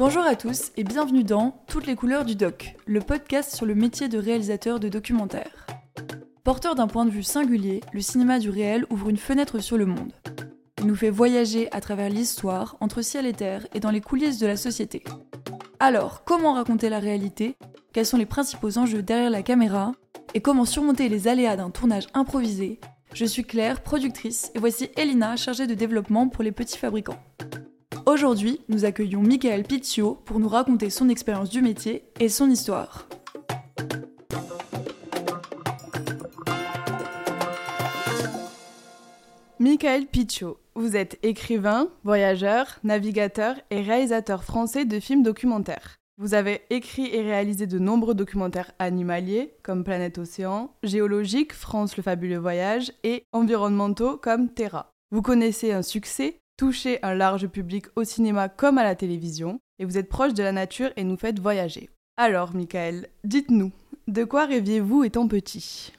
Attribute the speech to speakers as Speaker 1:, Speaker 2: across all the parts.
Speaker 1: Bonjour à tous et bienvenue dans Toutes les couleurs du doc, le podcast sur le métier de réalisateur de documentaire. Porteur d'un point de vue singulier, le cinéma du réel ouvre une fenêtre sur le monde. Il nous fait voyager à travers l'histoire, entre ciel et terre et dans les coulisses de la société. Alors, comment raconter la réalité? Quels sont les principaux enjeux derrière la caméra? Et comment surmonter les aléas d'un tournage improvisé? Je suis Claire, productrice, et voici Elina, chargée de développement pour les petits fabricants. Aujourd'hui, nous accueillons Michael Pizio pour nous raconter son expérience du métier et son histoire. Michael Picciot, vous êtes écrivain, voyageur, navigateur et réalisateur français de films documentaires. Vous avez écrit et réalisé de nombreux documentaires animaliers comme Planète Océan, géologiques France le fabuleux voyage et environnementaux comme Terra. Vous connaissez un succès, touchez un large public au cinéma comme à la télévision et vous êtes proche de la nature et nous faites voyager. Alors, Michael, dites-nous, de quoi rêviez-vous étant petit?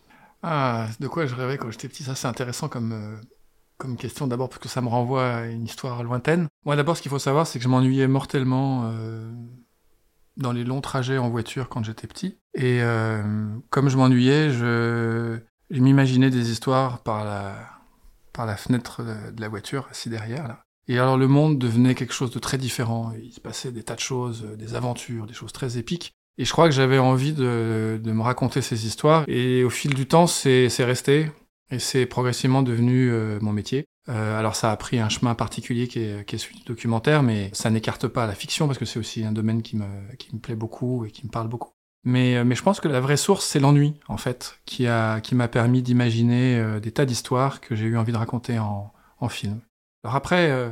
Speaker 2: Ah, de quoi je rêvais quand j'étais petit, ça c'est intéressant comme, euh, comme question d'abord parce que ça me renvoie à une histoire lointaine. Moi d'abord ce qu'il faut savoir c'est que je m'ennuyais mortellement euh, dans les longs trajets en voiture quand j'étais petit. Et euh, comme je m'ennuyais, je, je m'imaginais des histoires par la, par la fenêtre de la voiture, assis derrière. Là. Et alors le monde devenait quelque chose de très différent. Il se passait des tas de choses, des aventures, des choses très épiques. Et je crois que j'avais envie de, de, me raconter ces histoires. Et au fil du temps, c'est resté. Et c'est progressivement devenu euh, mon métier. Euh, alors ça a pris un chemin particulier qui est, qui est celui du documentaire, mais ça n'écarte pas la fiction parce que c'est aussi un domaine qui me, qui me plaît beaucoup et qui me parle beaucoup. Mais, euh, mais je pense que la vraie source, c'est l'ennui, en fait, qui m'a permis d'imaginer euh, des tas d'histoires que j'ai eu envie de raconter en, film. Alors après, euh,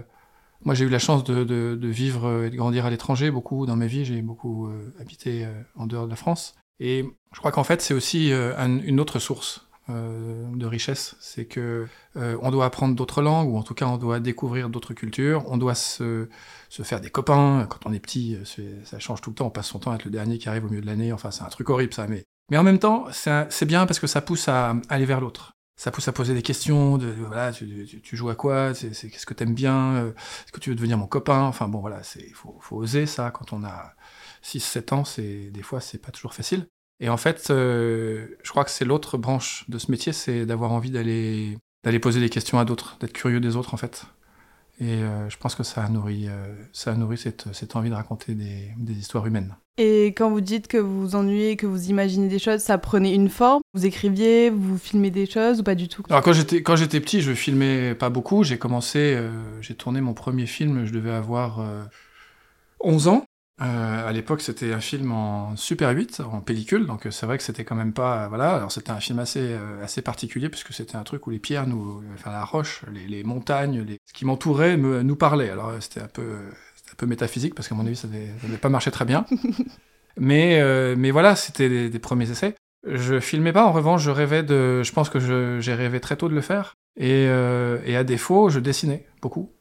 Speaker 2: moi j'ai eu la chance de, vivre et de grandir à l'étranger beaucoup dans ma vie, j'ai beaucoup habité en dehors de la France. Et je crois qu'en fait c'est aussi un, une autre source de richesse, c'est que euh, on doit apprendre d'autres langues, ou en tout cas on doit découvrir d'autres cultures, on doit se, se, faire des copains. Quand on est petit, ça change tout le temps, on passe son temps à être le dernier qui arrive au milieu de l'année, enfin c'est un truc horrible ça, mais, mais en même temps c'est bien parce que ça pousse à, aller vers l'autre. Ça pousse à poser des questions, de, voilà, tu, joues à quoi, qu'est-ce que t'aimes bien, euh, est-ce que tu veux devenir mon copain, enfin bon voilà, il faut, faut oser ça quand on a 6-7 ans, c'est des fois c'est pas toujours facile. Et en fait, euh, je crois que c'est l'autre branche de ce métier, c'est d'avoir envie d'aller d'aller poser des questions à d'autres, d'être curieux des autres en fait. Et euh, je pense que ça a nourri, euh, ça a nourri cette, cette envie de raconter des, des, histoires humaines.
Speaker 1: Et quand vous dites que vous vous ennuyez, que vous imaginez des choses, ça prenait une forme? Vous écriviez, vous filmez des choses ou pas du tout?
Speaker 2: Alors quand j'étais quand j'étais petit, je filmais pas beaucoup. J'ai commencé, euh, j'ai tourné mon premier film, je devais avoir 11 ans. Euh, à l'époque, c'était un film en Super 8, en pellicule, donc euh, c'est vrai que c'était quand même pas, voilà. Alors c'était un film assez euh, assez particulier puisque c'était un truc où les pierres, nous, enfin la roche, les, les montagnes, les... ce qui m'entourait, me, nous parlait. Alors c'était un peu un peu métaphysique parce qu'à mon avis, ça n'avait pas marché très bien. mais euh, mais voilà, c'était des, des, premiers essais. Je filmais pas. En revanche, je rêvais de, je pense que j'ai rêvé très tôt de le faire. Et, et à défaut, je dessinais beaucoup.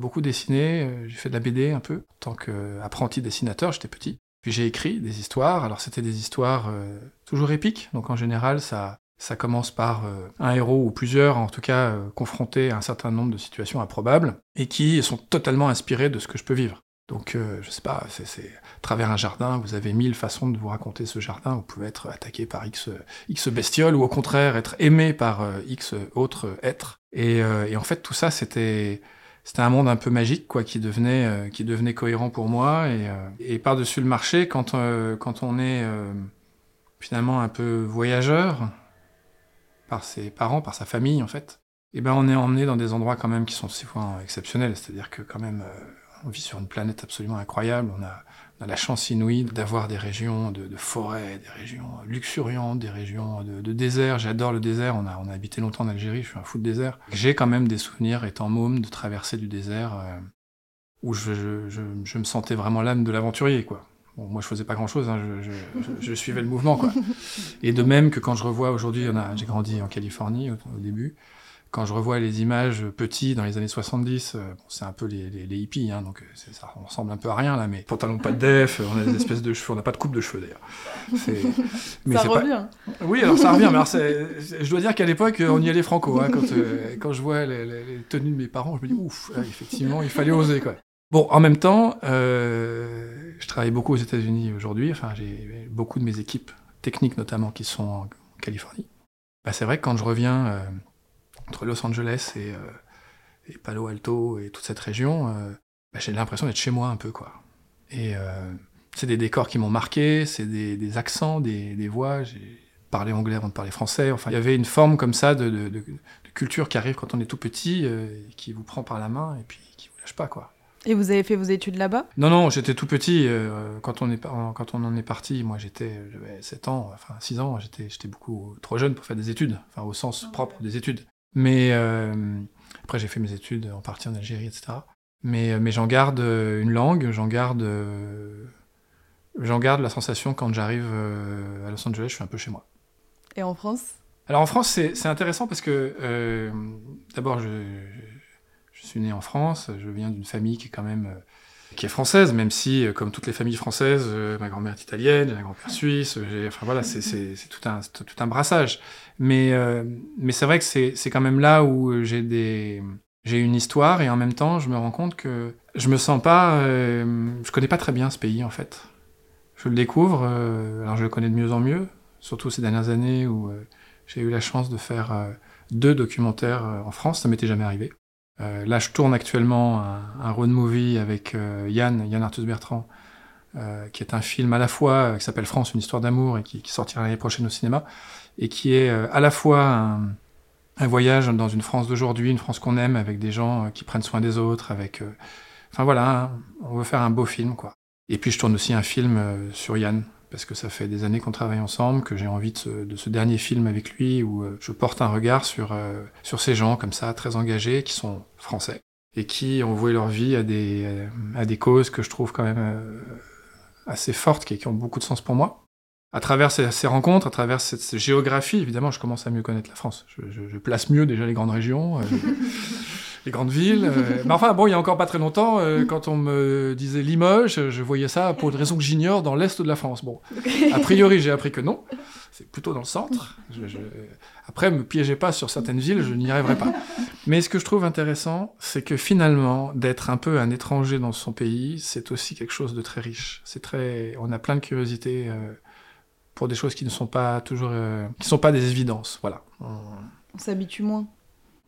Speaker 2: Beaucoup dessiné, euh, j'ai fait de la BD un peu, en tant qu'apprenti dessinateur, j'étais petit. Puis j'ai écrit des histoires, alors c'était des histoires euh, toujours épiques, donc en général ça, ça commence par euh, un héros ou plusieurs, en tout cas confrontés à un certain nombre de situations improbables, et qui sont totalement inspirés de ce que je peux vivre. Donc, je sais pas, c'est à travers un jardin, vous avez mille façons de vous raconter ce jardin. Vous pouvez être attaqué par X, X bestioles, ou au contraire être aimé par X autres êtres. Et, euh, et en fait, tout ça, c'était c'était un monde un peu magique quoi qui devenait euh, cohérent pour moi. Et, euh, par dessus le marché quand euh, on est finalement un peu voyageur par ses parents par sa famille en fait et eh ben on est emmené dans des endroits quand même qui sont souvent exceptionnels. C'est-à-dire que quand même on vit sur une planète absolument incroyable on a la chance inouïe d'avoir des régions de, de forêts, des régions luxuriantes, des régions de, désert. J'adore le désert. On a, habité longtemps en Algérie. Je suis un fou de désert. J'ai quand même des souvenirs, étant môme, de traverser du désert euh, où je, me sentais vraiment l'âme de l'aventurier, quoi. Moi, je faisais pas grand-chose. Hein, je, suivais le mouvement. Et de même que quand je revois aujourd'hui, j'ai grandi en Californie au début quand je revois les images petits dans les années 70, euh, bon, c'est un peu les, les, les hippies, hein, donc ça ressemble un peu à rien là, mais pantalon pas de def, on a des espèces de cheveux, on n'a pas de coupe de cheveux d'ailleurs.
Speaker 1: Mais ça revient.
Speaker 2: Pas... Oui, alors ça revient, mais alors je dois dire qu'à l'époque, on y allait franco. Hein, quand, euh, quand je vois les, les, tenues de mes parents, je me dis ouf, effectivement, il fallait oser quoi. Bon, en même temps, euh, je travaille beaucoup aux États-Unis aujourd'hui. Enfin, j'ai beaucoup de mes équipes techniques notamment qui sont en Californie. Bah, c'est vrai que quand je reviens euh, entre Los Angeles et, et, Palo Alto et toute cette région, bah, j'ai l'impression d'être chez moi un peu, quoi. Et c'est des décors qui m'ont marqué, c'est des, des, accents, des, des voix. J'ai parlé anglais avant de parler français. Enfin, il y avait une forme comme ça de, de, de, culture qui arrive quand on est tout petit, euh, qui vous prend par la main et puis qui vous lâche pas, quoi.
Speaker 1: Et vous avez fait vos études là-bas?
Speaker 2: Non, non, j'étais tout petit. Euh, quand, on est, quand on en est parti, moi j'étais, j'avais 7 ans, enfin 6 ans, j'étais, j'étais beaucoup trop jeune pour faire des études, enfin au sens ah propre des études. Mais euh, après j'ai fait mes études en partie en Algérie, etc. Mais, mais j'en garde une langue, j'en garde j'en garde la sensation quand j'arrive euh, à Los Angeles, je suis un peu chez moi.
Speaker 1: Et en France?
Speaker 2: Alors en France, c'est intéressant parce que euh, d'abord, je, je, suis né en France, je viens d'une famille qui est quand même euh, qui est française, même si, euh, comme toutes les familles françaises, euh, ma grand-mère est italienne, ma grand-père suisse, enfin voilà, c'est tout un, tout un brassage. Mais, euh, mais c'est vrai que c'est quand même là où j'ai des j'ai une histoire et en même temps, je me rends compte que je me sens pas, je connais pas très bien ce pays en fait je le découvre, euh, alors je le connais de mieux en mieux, surtout ces dernières années où euh, j'ai eu la chance de faire euh, deux documentaires en France, ça m'était jamais arrivé. Là, je tourne actuellement un, road movie avec Yann, Yann Arthus Bertrand, qui est un film à la fois qui s'appelle France, une histoire d'amour et qui, sortira l'année prochaine au cinéma, et qui est à la fois un, un voyage dans une France d'aujourd'hui, une France qu'on aime, avec des gens qui prennent soin des autres, avec, enfin voilà, on veut faire un beau film, quoi. Et puis je tourne aussi un film euh, sur Yann, parce que ça fait des années qu'on travaille ensemble, que j'ai envie de ce, de ce, dernier film avec lui, où euh, je porte un regard sur, euh, sur ces gens comme ça, très engagés, qui sont français, et qui ont voué leur vie à des, à des causes que je trouve quand même assez fortes, qui, qui, ont beaucoup de sens pour moi. À travers ces, rencontres, à travers cette, géographie, évidemment, je commence à mieux connaître la France. Je place mieux déjà les grandes régions. les grandes villes. Euh, mais enfin, bon, il y a encore pas très longtemps, euh, quand on me disait Limoges, je voyais ça pour une raison que j'ignore dans l'est de la France. Bon, a priori, j'ai appris que non. C'est plutôt dans le centre. Je, je... Après, me piégez pas sur certaines villes, je n'y arriverai pas. Mais ce que je trouve intéressant, c'est que finalement, d'être un peu un étranger dans son pays, c'est aussi quelque chose de très riche. C'est très, on a plein de curiosité euh, pour des choses qui ne sont pas toujours, euh, qui sont pas des évidences. Voilà.
Speaker 1: On s'habitue moins.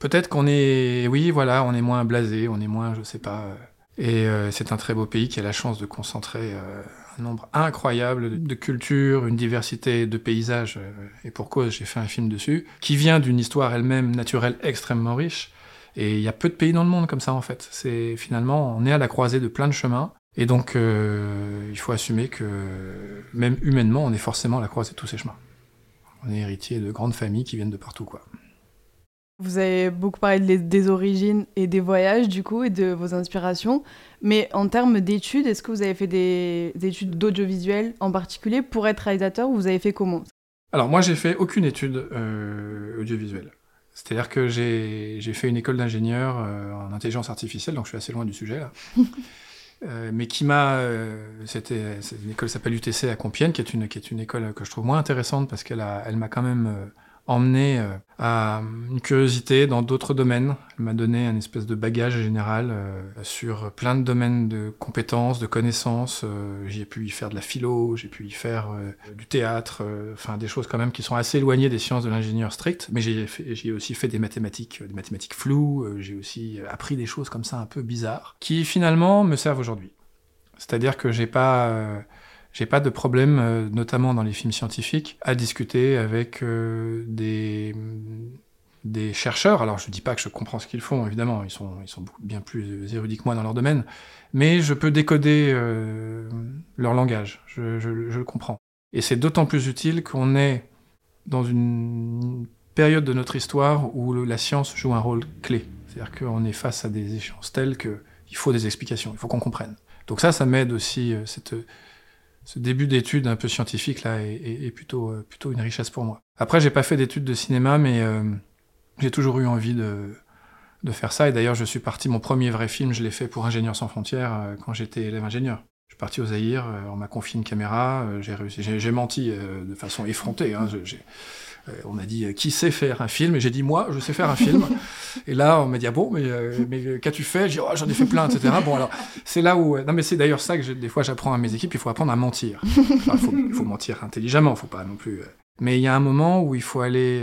Speaker 2: Peut-être qu'on est, oui, voilà, on est moins blasé, on est moins, je sais pas. Et euh, c'est un très beau pays qui a la chance de concentrer euh, un nombre incroyable de cultures, une diversité de paysages, euh, et pour cause, j'ai fait un film dessus, qui vient d'une histoire elle-même naturelle extrêmement riche. Et il y a peu de pays dans le monde comme ça, en fait. C'est finalement, on est à la croisée de plein de chemins. Et donc, euh, il faut assumer que, même humainement, on est forcément à la croisée de tous ces chemins. On est héritier de grandes familles qui viennent de partout, quoi.
Speaker 1: Vous avez beaucoup parlé des origines et des voyages, du coup, et de vos inspirations. Mais en termes d'études, est-ce que vous avez fait des, études d'audiovisuel en particulier pour être réalisateur ou vous avez fait comment?
Speaker 2: Alors, moi, j'ai fait aucune étude euh, audiovisuelle. C'est-à-dire que j'ai fait une école d'ingénieur euh, en intelligence artificielle, donc je suis assez loin du sujet, là. euh, mais qui m'a... Euh, C'était une école qui s'appelle UTC à Compiègne, qui est, une, qui est une école que je trouve moins intéressante parce qu'elle elle m'a quand même emmené euh, à une curiosité dans d'autres domaines. Elle m'a donné un espèce de bagage général euh, sur plein de domaines de compétences, de connaissances. Euh, j'ai pu y faire de la philo, j'ai pu y faire du théâtre, enfin des choses quand même qui sont assez éloignées des sciences de l'ingénieur strict. Mais j'ai aussi fait des mathématiques, des mathématiques floues. j'ai aussi appris des choses comme ça un peu bizarres qui finalement me servent aujourd'hui. C'est-à-dire que j'ai pas j'ai pas de problème, euh, notamment dans les films scientifiques, à discuter avec euh, des, chercheurs. Alors je dis pas que je comprends ce qu'ils font, évidemment, ils sont, bien plus érudits que moi dans leur domaine, mais je peux décoder euh, leur langage, je, le comprends. Et c'est d'autant plus utile qu'on est dans une période de notre histoire où la science joue un rôle clé. C'est-à-dire qu'on est face à des échéances telles qu'il faut des explications, il faut qu'on comprenne. Donc ça, ça m'aide aussi, cette ce début d'études un peu scientifique là est, plutôt euh, plutôt une richesse pour moi. Après, j'ai pas fait d'études de cinéma, mais euh, j'ai toujours eu envie de de faire ça. Et d'ailleurs, je suis parti mon premier vrai film, je l'ai fait pour Ingénieurs sans frontières euh, quand j'étais élève ingénieur. Je suis parti au Zaïre, on m'a confié une caméra, j'ai réussi, j'ai menti de façon effrontée. Hein, on m'a dit qui sait faire un film? Et j'ai dit moi je sais faire un film. Et là on m'a dit ah bon? Mais, mais qu'as-tu fait? J'ai oh, j'en ai fait plein etc bon alors c'est là où non mais c'est d'ailleurs ça que des fois j'apprends à mes équipes. Il faut apprendre à mentir. Il faut, mentir intelligemment. Faut pas non plus mais il y a un moment où il faut aller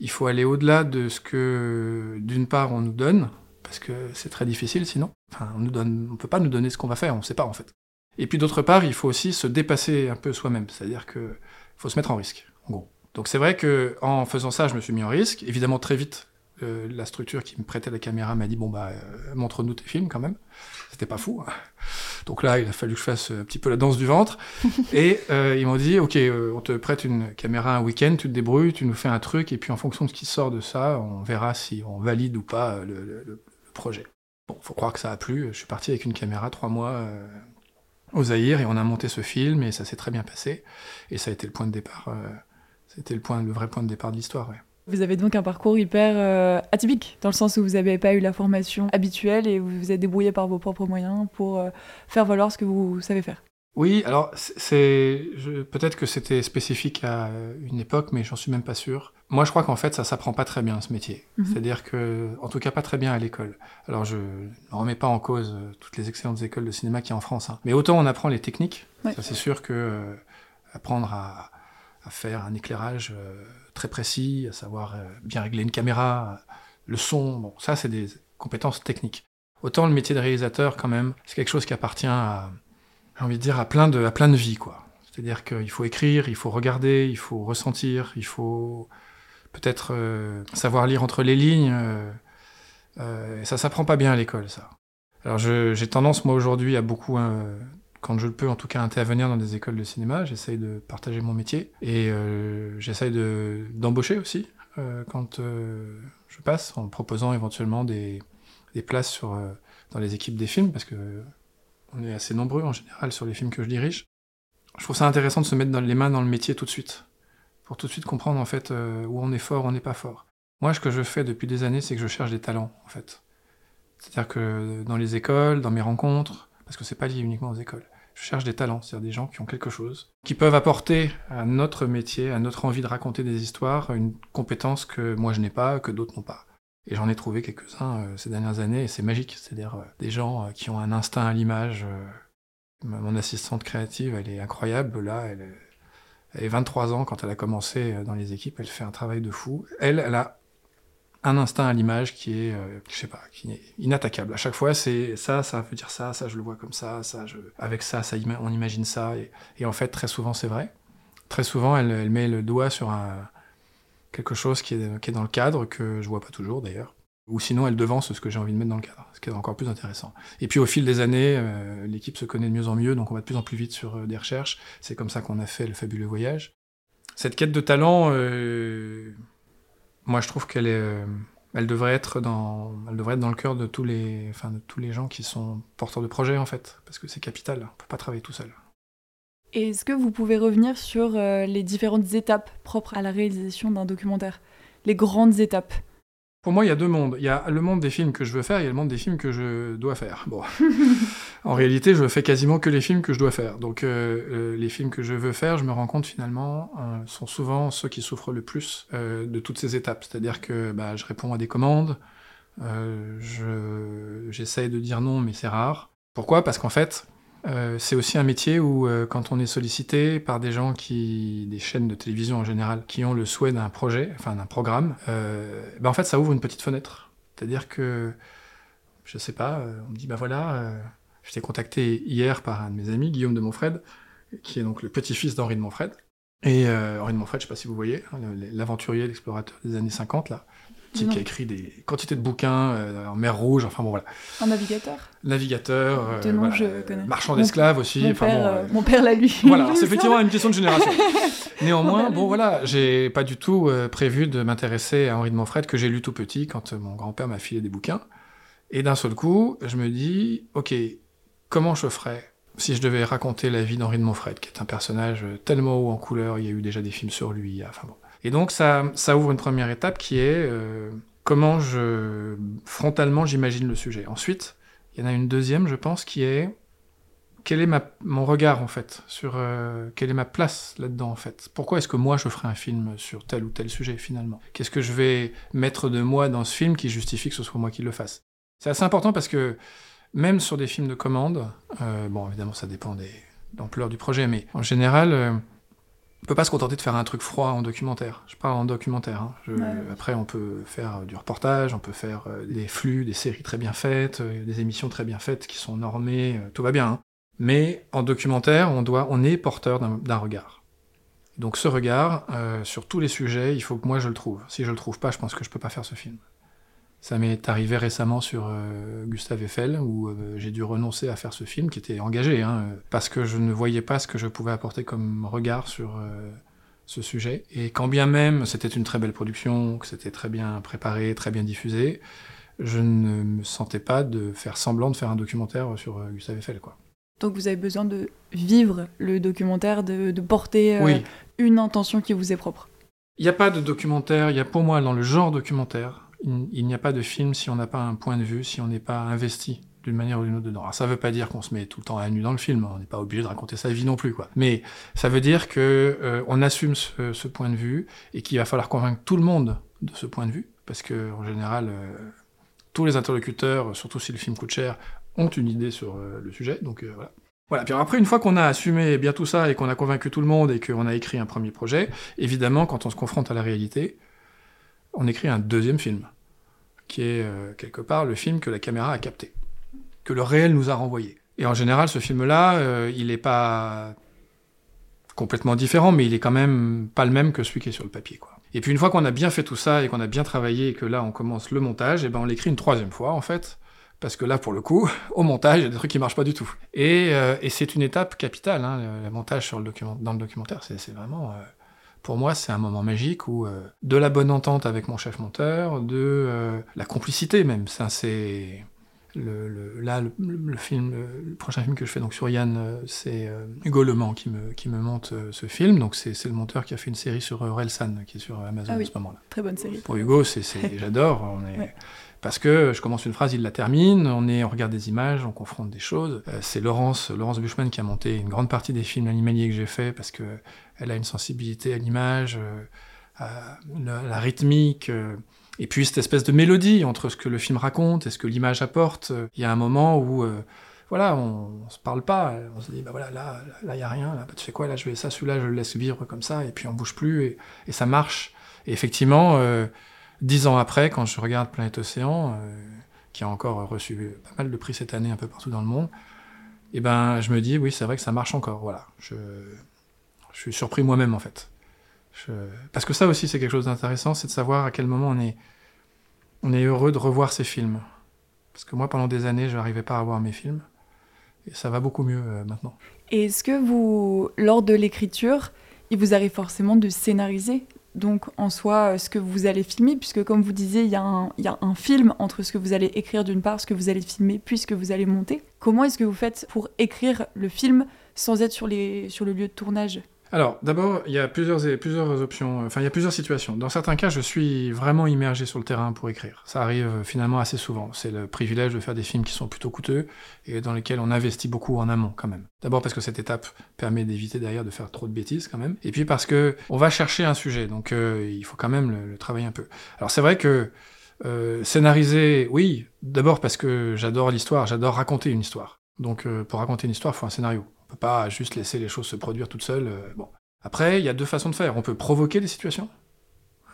Speaker 2: il faut aller au-delà de ce que, d'une part, on nous donne, parce que c'est très difficile sinon. Enfin, on ne peut pas nous donner ce qu'on va faire, on ne sait pas en fait. Et puis d'autre part, il faut aussi se dépasser un peu soi-même, c'est-à-dire qu'il faut se mettre en risque. Donc c'est vrai que en faisant ça, je me suis mis en risque. Évidemment, très vite, euh, la structure qui me prêtait la caméra m'a dit bon bah euh, montre-nous tes films quand même. C'était pas fou. Hein. Donc là, il a fallu que je fasse un petit peu la danse du ventre. et euh, ils m'ont dit ok, on te prête une caméra un week-end, tu te débrouilles, tu nous fais un truc, et puis en fonction de ce qui sort de ça, on verra si on valide ou pas le, projet. Bon, faut croire que ça a plu. Je suis parti avec une caméra trois mois au Zaïre et on a monté ce film et ça s'est très bien passé. Et ça a été le point de départ. C'était le point, le vrai point de départ de l'histoire. Ouais.
Speaker 1: Vous avez donc un parcours hyper euh, atypique, dans le sens où vous n'avez pas eu la formation habituelle et vous vous êtes débrouillé par vos propres moyens pour euh, faire valoir ce que vous savez faire.
Speaker 2: Oui, alors c'est peut-être que c'était spécifique à une époque, mais j'en suis même pas sûr. Moi, je crois qu'en fait, ça s'apprend pas très bien ce métier. Mhm. C'est-à-dire que, en tout cas, pas très bien à l'école. Alors, je ne remets pas en cause euh, toutes les excellentes écoles de cinéma qu'il y a en France, hein. mais autant on apprend les techniques. Ça, c'est sûr que apprendre à, à, faire un éclairage très précis, à savoir euh, bien régler une caméra, le son, bon, ça c'est des compétences techniques. Autant le métier de réalisateur, quand même, c'est quelque chose qui appartient à, j'ai envie de dire, à plein de, à plein de vies, quoi. C'est-à-dire qu'il faut écrire, il faut regarder, il faut ressentir, il faut peut-être euh, savoir lire entre les lignes. Euh, euh, ça s'apprend pas bien à l'école, ça. Alors j'ai tendance, moi, aujourd'hui, à beaucoup quand je le peux, en tout cas, intervenir dans des écoles de cinéma. J'essaye de partager mon métier et euh, j'essaye d'embaucher aussi euh, quand euh, je passe, en proposant éventuellement des, des places sur, euh, dans les équipes des films, parce que on est assez nombreux en général sur les films que je dirige. Je trouve ça intéressant de se mettre dans les mains dans le métier tout de suite, pour tout de suite comprendre en fait où on est fort, où on n'est pas fort. Moi, ce que je fais depuis des années, c'est que je cherche des talents, en fait. C'est-à-dire que dans les écoles, dans mes rencontres, parce que c'est pas lié uniquement aux écoles. Je cherche des talents, c'est-à-dire des gens qui ont quelque chose, qui peuvent apporter à notre métier, à notre envie de raconter des histoires, une compétence que moi je n'ai pas, que d'autres n'ont pas. Et j'en ai trouvé quelques-uns euh, ces dernières années, et c'est magique. C'est-à-dire euh, des gens euh, qui ont un instinct à l'image. mon assistante créative, elle est incroyable. Là, elle, elle est 23 ans quand elle a commencé dans les équipes. Elle fait un travail de fou. Elle, elle a un instinct à l'image qui est, euh, je sais pas, qui est inattaquable. À chaque fois, c'est ça, ça veut dire ça, ça je le vois comme ça, ça, je... avec ça, ça on imagine ça. Et, en fait, très souvent, c'est vrai. Très souvent, elle, elle, met le doigt sur quelque chose qui est, qui est dans le cadre, que je vois pas toujours d'ailleurs. Ou sinon, elle devance ce que j'ai envie de mettre dans le cadre, ce qui est encore plus intéressant. Et puis au fil des années, euh, l'équipe se connaît de mieux en mieux, donc on va de plus en plus vite sur euh, des recherches. C'est comme ça qu'on a fait le fabuleux voyage. Cette quête de talent, moi, je trouve qu'elle est, euh, elle devrait être dans, le cœur de tous les, enfin, de tous les gens qui sont porteurs de projets en fait, parce que c'est capital. On peut pas travailler tout seul.
Speaker 1: Est-ce que vous pouvez revenir sur euh, les différentes étapes propres à la réalisation d'un documentaire, les grandes étapes?
Speaker 2: Pour moi, il y a deux mondes. Il y a le monde des films que je veux faire, et il y a le monde des films que je dois faire. Bon. en réalité, je fais quasiment que les films que je dois faire. Donc, euh, euh, les films que je veux faire, je me rends compte finalement, euh, sont souvent ceux qui souffrent le plus de toutes ces étapes. C'est-à-dire que bah, je réponds à des commandes, j'essaye de dire non, mais c'est rare. Pourquoi? Parce qu'en fait, euh, c'est aussi un métier où, euh, quand on est sollicité par des gens qui, des chaînes de télévision en général, qui ont le souhait d'un projet, enfin d'un programme, euh, ben en fait, ça ouvre une petite fenêtre. C'est-à-dire que, je sais pas, on me dit, bah voilà, j'étais contacté hier par un de mes amis, Guillaume de Montfred, qui est donc le petit-fils d'Henri de Montfred. Et Henri de Montfred, je sais pas si vous voyez, hein, l'aventurier, l'explorateur des années 50, là qui a écrit des quantités de bouquins euh, en mer Rouge, enfin bon voilà.
Speaker 1: Un navigateur
Speaker 2: Navigateur,
Speaker 1: de nom, je connais.
Speaker 2: marchand d'esclaves aussi.
Speaker 1: Mon,
Speaker 2: enfin,
Speaker 1: père, euh, mon père l'a lu.
Speaker 2: Voilà, c'est effectivement une question de génération. Néanmoins, bon voilà, j'ai pas du tout euh, prévu de m'intéresser à Henri de Montfred que j'ai lu tout petit quand mon grand-père m'a filé des bouquins. Et d'un seul coup, je me dis, ok, comment je ferais si je devais raconter la vie d'Henri de Montfred, qui est un personnage tellement haut en couleur, il y a eu déjà des films sur lui, enfin bon. Et donc ça, ouvre une première étape qui est euh, comment je frontalement j'imagine le sujet. Ensuite, il y en a une deuxième, je pense, qui est quel est ma, mon regard en fait sur euh, quelle est ma place là-dedans en fait? Pourquoi est-ce que moi je ferai un film sur tel ou tel sujet finalement? Qu'est-ce que je vais mettre de moi dans ce film qui justifie que ce soit moi qui le fasse? C'est assez important parce que même sur des films de commande, euh, bon évidemment ça dépend des l'ampleur du projet, mais en général, on peut pas se contenter de faire un truc froid en documentaire. Je parle en documentaire. Hein. Je,
Speaker 1: Ouais.
Speaker 2: Après, on peut faire du reportage, on peut faire euh, des flux, des séries très bien faites, euh, des émissions très bien faites qui sont normées, euh, tout va bien. hein. Mais en documentaire, on, doit, on est porteur d'un d'un regard. Donc ce regard, euh, sur tous les sujets, il faut que moi je le trouve. Si je le trouve pas, je pense que je peux pas faire ce film. Ça m'est arrivé récemment sur euh, Gustave Eiffel, où euh, j'ai dû renoncer à faire ce film, qui était engagé, hein, parce que je ne voyais pas ce que je pouvais apporter comme regard sur euh, ce sujet. Et quand bien même c'était une très belle production, que c'était très bien préparé, très bien diffusé, je ne me sentais pas de faire semblant de faire un documentaire sur Gustave Eiffel. Quoi.
Speaker 1: Donc vous avez besoin de vivre le documentaire, de, de porter
Speaker 2: Oui,
Speaker 1: une intention qui vous est propre.
Speaker 2: il n'y a pas de documentaire, il y a pour moi dans le genre documentaire, il, n'y a pas de film si on n'a pas un point de vue, si on n'est pas investi d'une manière ou d'une autre dedans. Alors ça veut pas dire qu'on se met tout le temps à nu dans le film, on n'est pas obligé de raconter sa vie non plus, quoi. Mais ça veut dire que euh, assume ce, point de vue et qu'il va falloir convaincre tout le monde de ce point de vue, parce que en général, euh, tous les interlocuteurs, surtout si le film coûte cher, ont une idée sur euh, le sujet, donc voilà. Voilà, puis après, une fois qu'on a assumé bien tout ça et qu'on a convaincu tout le monde et qu'on a écrit un premier projet, évidemment, quand on se confronte à la réalité, on écrit un deuxième film, qui est euh, quelque part le film que la caméra a capté, que le réel nous a renvoyé. Et en général, ce film-là, euh, il n'est pas complètement différent, mais il est quand même pas le même que celui qui est sur le papier. Et puis une fois qu'on a bien fait tout ça et qu'on a bien travaillé et que là on commence le montage, et ben on l'écrit une troisième fois en fait, parce que là pour le coup, au montage, il y a des trucs qui marchent pas du tout. Et, euh, c'est une étape capitale, hein, le, montage dans le documentaire, c'est vraiment... pour moi, c'est un moment magique où euh, de la bonne entente avec mon chef monteur, de euh, la complicité même. Ça, c'est le, le- là le, le film, le, prochain film que je fais donc sur Yann, euh, c'est euh, Hugo Le Mans qui me qui me monte ce film. Donc c'est le monteur qui a fait une série sur Relsan qui est sur Amazon
Speaker 1: Ah oui.
Speaker 2: en ce moment-là.
Speaker 1: Très bonne série.
Speaker 2: Pour Hugo, c'est c'est- j'adore. On est
Speaker 1: Ouais.
Speaker 2: Parce que je commence une phrase, il la termine. On est, on regarde des images, on confronte des choses. Euh, c'est Laurence, Laurence Bushman qui a monté une grande partie des films animaliers que j'ai fait parce que elle a une sensibilité à l'image, euh, à la, rythmique. euh, et puis cette espèce de mélodie entre ce que le film raconte et ce que l'image apporte. Il y a un moment où, voilà, on, on se parle pas. On se dit, bah voilà, là, là, il y a rien. Là, bah, tu fais quoi Là, je vais ça, celui-là, je le laisse vivre comme ça, et puis on bouge plus, et, ça marche. Et effectivement, dix ans après, quand je regarde Planète Océan, euh, qui a encore reçu pas mal de prix cette année un peu partout dans le monde, et ben, je me dis, oui, c'est vrai que ça marche encore. Voilà, je, je suis surpris moi-même en fait. Parce que ça aussi, c'est quelque chose d'intéressant, c'est de savoir à quel moment on est, on est heureux de revoir ces films. Parce que moi, pendant des années, je n'arrivais pas à voir mes films. Et ça va beaucoup mieux euh, maintenant.
Speaker 1: Et est-ce que vous, lors de l'écriture, il vous arrive forcément de scénariser donc en soi euh, ce que vous allez filmer, puisque comme vous disiez, il y, a un- film entre ce que vous allez écrire d'une part, ce que vous allez filmer, puis ce que vous allez monter. Comment est-ce que vous faites pour écrire le film sans être sur le lieu de tournage?
Speaker 2: Alors, d'abord, il y a plusieurs, plusieurs options, enfin, il y a plusieurs situations. Dans certains cas, je suis vraiment immergé sur le terrain pour écrire. Ça arrive euh, finalement assez souvent. C'est le privilège de faire des films qui sont plutôt coûteux et dans lesquels on investit beaucoup en amont, quand même. D'abord parce que cette étape permet d'éviter derrière de faire trop de bêtises, quand même. Et puis parce que on va chercher un sujet, donc euh, il faut quand même le, le travailler un peu. Alors, c'est vrai que euh, scénariser, oui, d'abord parce que j'adore l'histoire, j'adore raconter une histoire. Donc, euh, pour raconter une histoire, il faut un scénario. Peut pas juste laisser les choses se produire toutes seules. euh, bon. Après, il y a deux façons de faire. On peut provoquer des situations.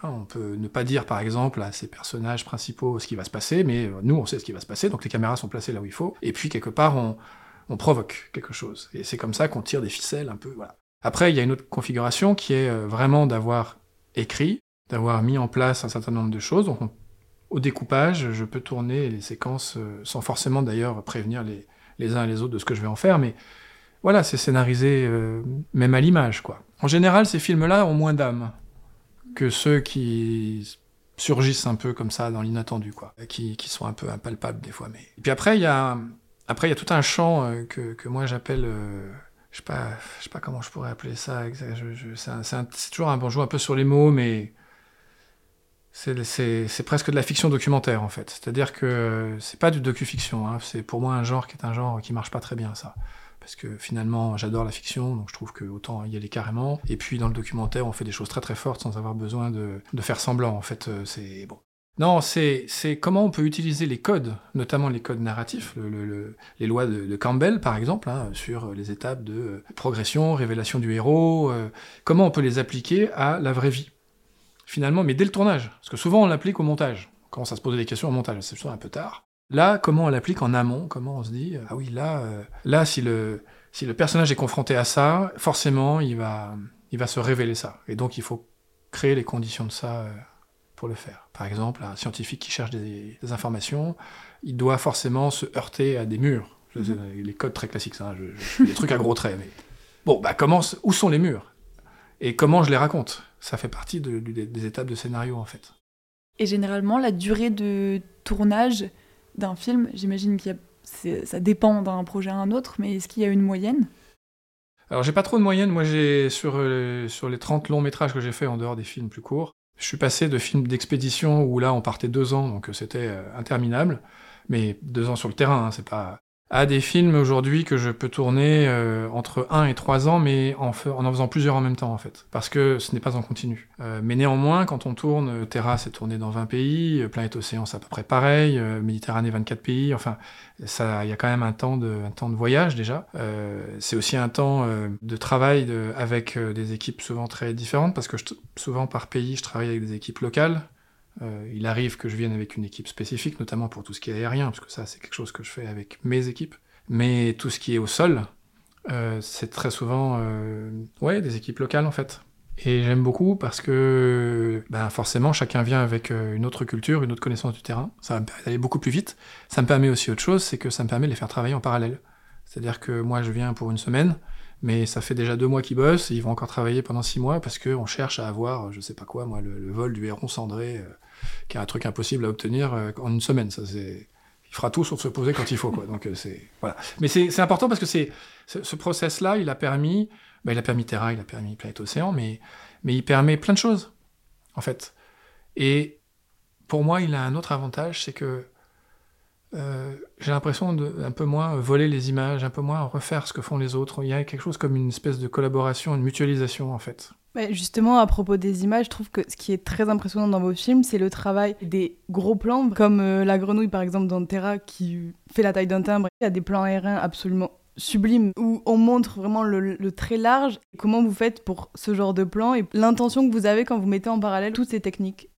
Speaker 2: Hein, On peut ne pas dire, par exemple, à ces personnages principaux ce qui va se passer, mais euh, nous, on sait ce qui va se passer, donc les caméras sont placées là où il faut. Et puis, quelque part, on, provoque quelque chose. Et c'est comme ça qu'on tire des ficelles un peu. Après, il y a une autre configuration qui est euh, vraiment d'avoir écrit, d'avoir mis en place un certain nombre de choses. Donc, on- au découpage, je peux tourner les séquences sans forcément d'ailleurs prévenir les, les uns et les autres de ce que je vais en faire, mais voilà, c'est scénarisé euh, même à l'image, quoi. En général, ces films-là ont moins d'âme que ceux qui surgissent un peu comme ça dans l'inattendu, quoi, qui, sont un peu impalpables des fois. Mais et puis après, il y a après il y a tout un champ euh, que, que moi j'appelle euh, je sais pas, je sais pas comment je pourrais appeler ça. c'est toujours un bon joue un peu sur les mots, mais c'est presque de la fiction documentaire en fait. C'est-à-dire que c'est pas du docu-fiction. hein. C'est pour moi un genre qui est un genre qui marche pas très bien ça, parce que finalement j'adore la fiction, donc je trouve que autant y aller carrément. Et puis dans le documentaire, on fait des choses très très fortes sans avoir besoin de, faire semblant. En fait, euh, c'est bon. Non, c'est comment on peut utiliser les codes, notamment les codes narratifs, le, les lois de, Campbell par exemple, hein, sur les étapes de euh, progression, révélation du héros, euh, comment on peut les appliquer à la vraie vie, finalement, mais dès le tournage, parce que souvent on l'applique au montage, on commence à se poser des questions au montage, c'est souvent un peu tard. Là, comment on l'applique en amont, comment on se dit, ah oui, là, euh, là si, le, si le personnage est confronté à ça, forcément, il va, il va se révéler ça, et donc il faut créer les conditions de ça pour le faire. Par exemple, un scientifique qui cherche des, informations, il doit forcément se heurter à des murs. Mhm. Les codes très classiques, ça, hein, je, des trucs à gros traits. Mais... Bon, bah, comment, où sont les murs? Et comment je les raconte? Ça fait partie des étapes de scénario, en fait.
Speaker 1: Et généralement, la durée de tournage d'un film, j'imagine que ça dépend d'un projet à un autre, mais est-ce qu'il y a une moyenne?
Speaker 2: Alors j'ai pas trop de moyenne, moi j'ai sur, euh, sur les 30 longs métrages que j'ai fait en dehors des films plus courts, je suis passé de films d'expédition où là on partait deux ans, donc euh, c'était euh, interminable, mais deux ans sur le terrain, hein, c'est pas à des films aujourd'hui que je peux tourner euh, entre 1 et 3 ans, mais en, en, en faisant plusieurs en même temps, en fait. Parce que ce n'est pas en continu. Euh, mais néanmoins, quand on tourne, euh, Terrasse est tourné dans 20 pays, Planète Océan, c'est à peu près pareil, Méditerranée, 24 pays, enfin, ça, il y a quand même un temps de, un temps de voyage, déjà. c'est aussi un temps de travail de, avec des équipes souvent très différentes, parce que je, souvent, par pays, je travaille avec des équipes locales, euh, il arrive que je vienne avec une équipe spécifique, notamment pour tout ce qui est aérien, parce que ça, c'est quelque chose que je fais avec mes équipes. Mais tout ce qui est au sol, euh, c'est très souvent euh, ouais, des équipes locales, en fait. Et j'aime beaucoup parce que ben forcément, chacun vient avec une autre culture, une autre connaissance du terrain. Ça va me d'aller beaucoup plus vite. Ça me permet aussi autre chose, c'est que ça me permet de les faire travailler en parallèle. C'est-à-dire que moi, je viens pour une semaine, mais ça fait déjà deux mois qu'ils bossent, et ils vont encore travailler pendant six mois parce qu'on cherche à avoir, je sais pas quoi, moi, le, vol du héron cendré qui est un truc impossible à obtenir euh, en une semaine. Ça, c'est il fera tout sauf se poser quand il faut. Quoi. Donc, euh, c'est, voilà. Mais c'est, important parce que c'est, ce process-là, il a permis, bah, il a permis Terra, il a permis Planète Océan, mais, mais il permet plein de choses, en fait. Et pour moi, il a un autre avantage, c'est que euh, j'ai l'impression de un peu moins voler les images, un peu moins refaire ce que font les autres. Il y a quelque chose comme une espèce de collaboration, une mutualisation, en fait
Speaker 1: justement, à propos des images, je trouve que ce qui est très impressionnant dans vos films, c'est le travail des gros plans, comme euh, la grenouille par exemple dans Terra qui fait la taille d'un timbre. Il y a des plans aériens absolument sublimes où on montre vraiment le, très large. Comment vous faites pour ce genre de plan et l'intention que vous avez quand vous mettez en parallèle toutes ces techniques?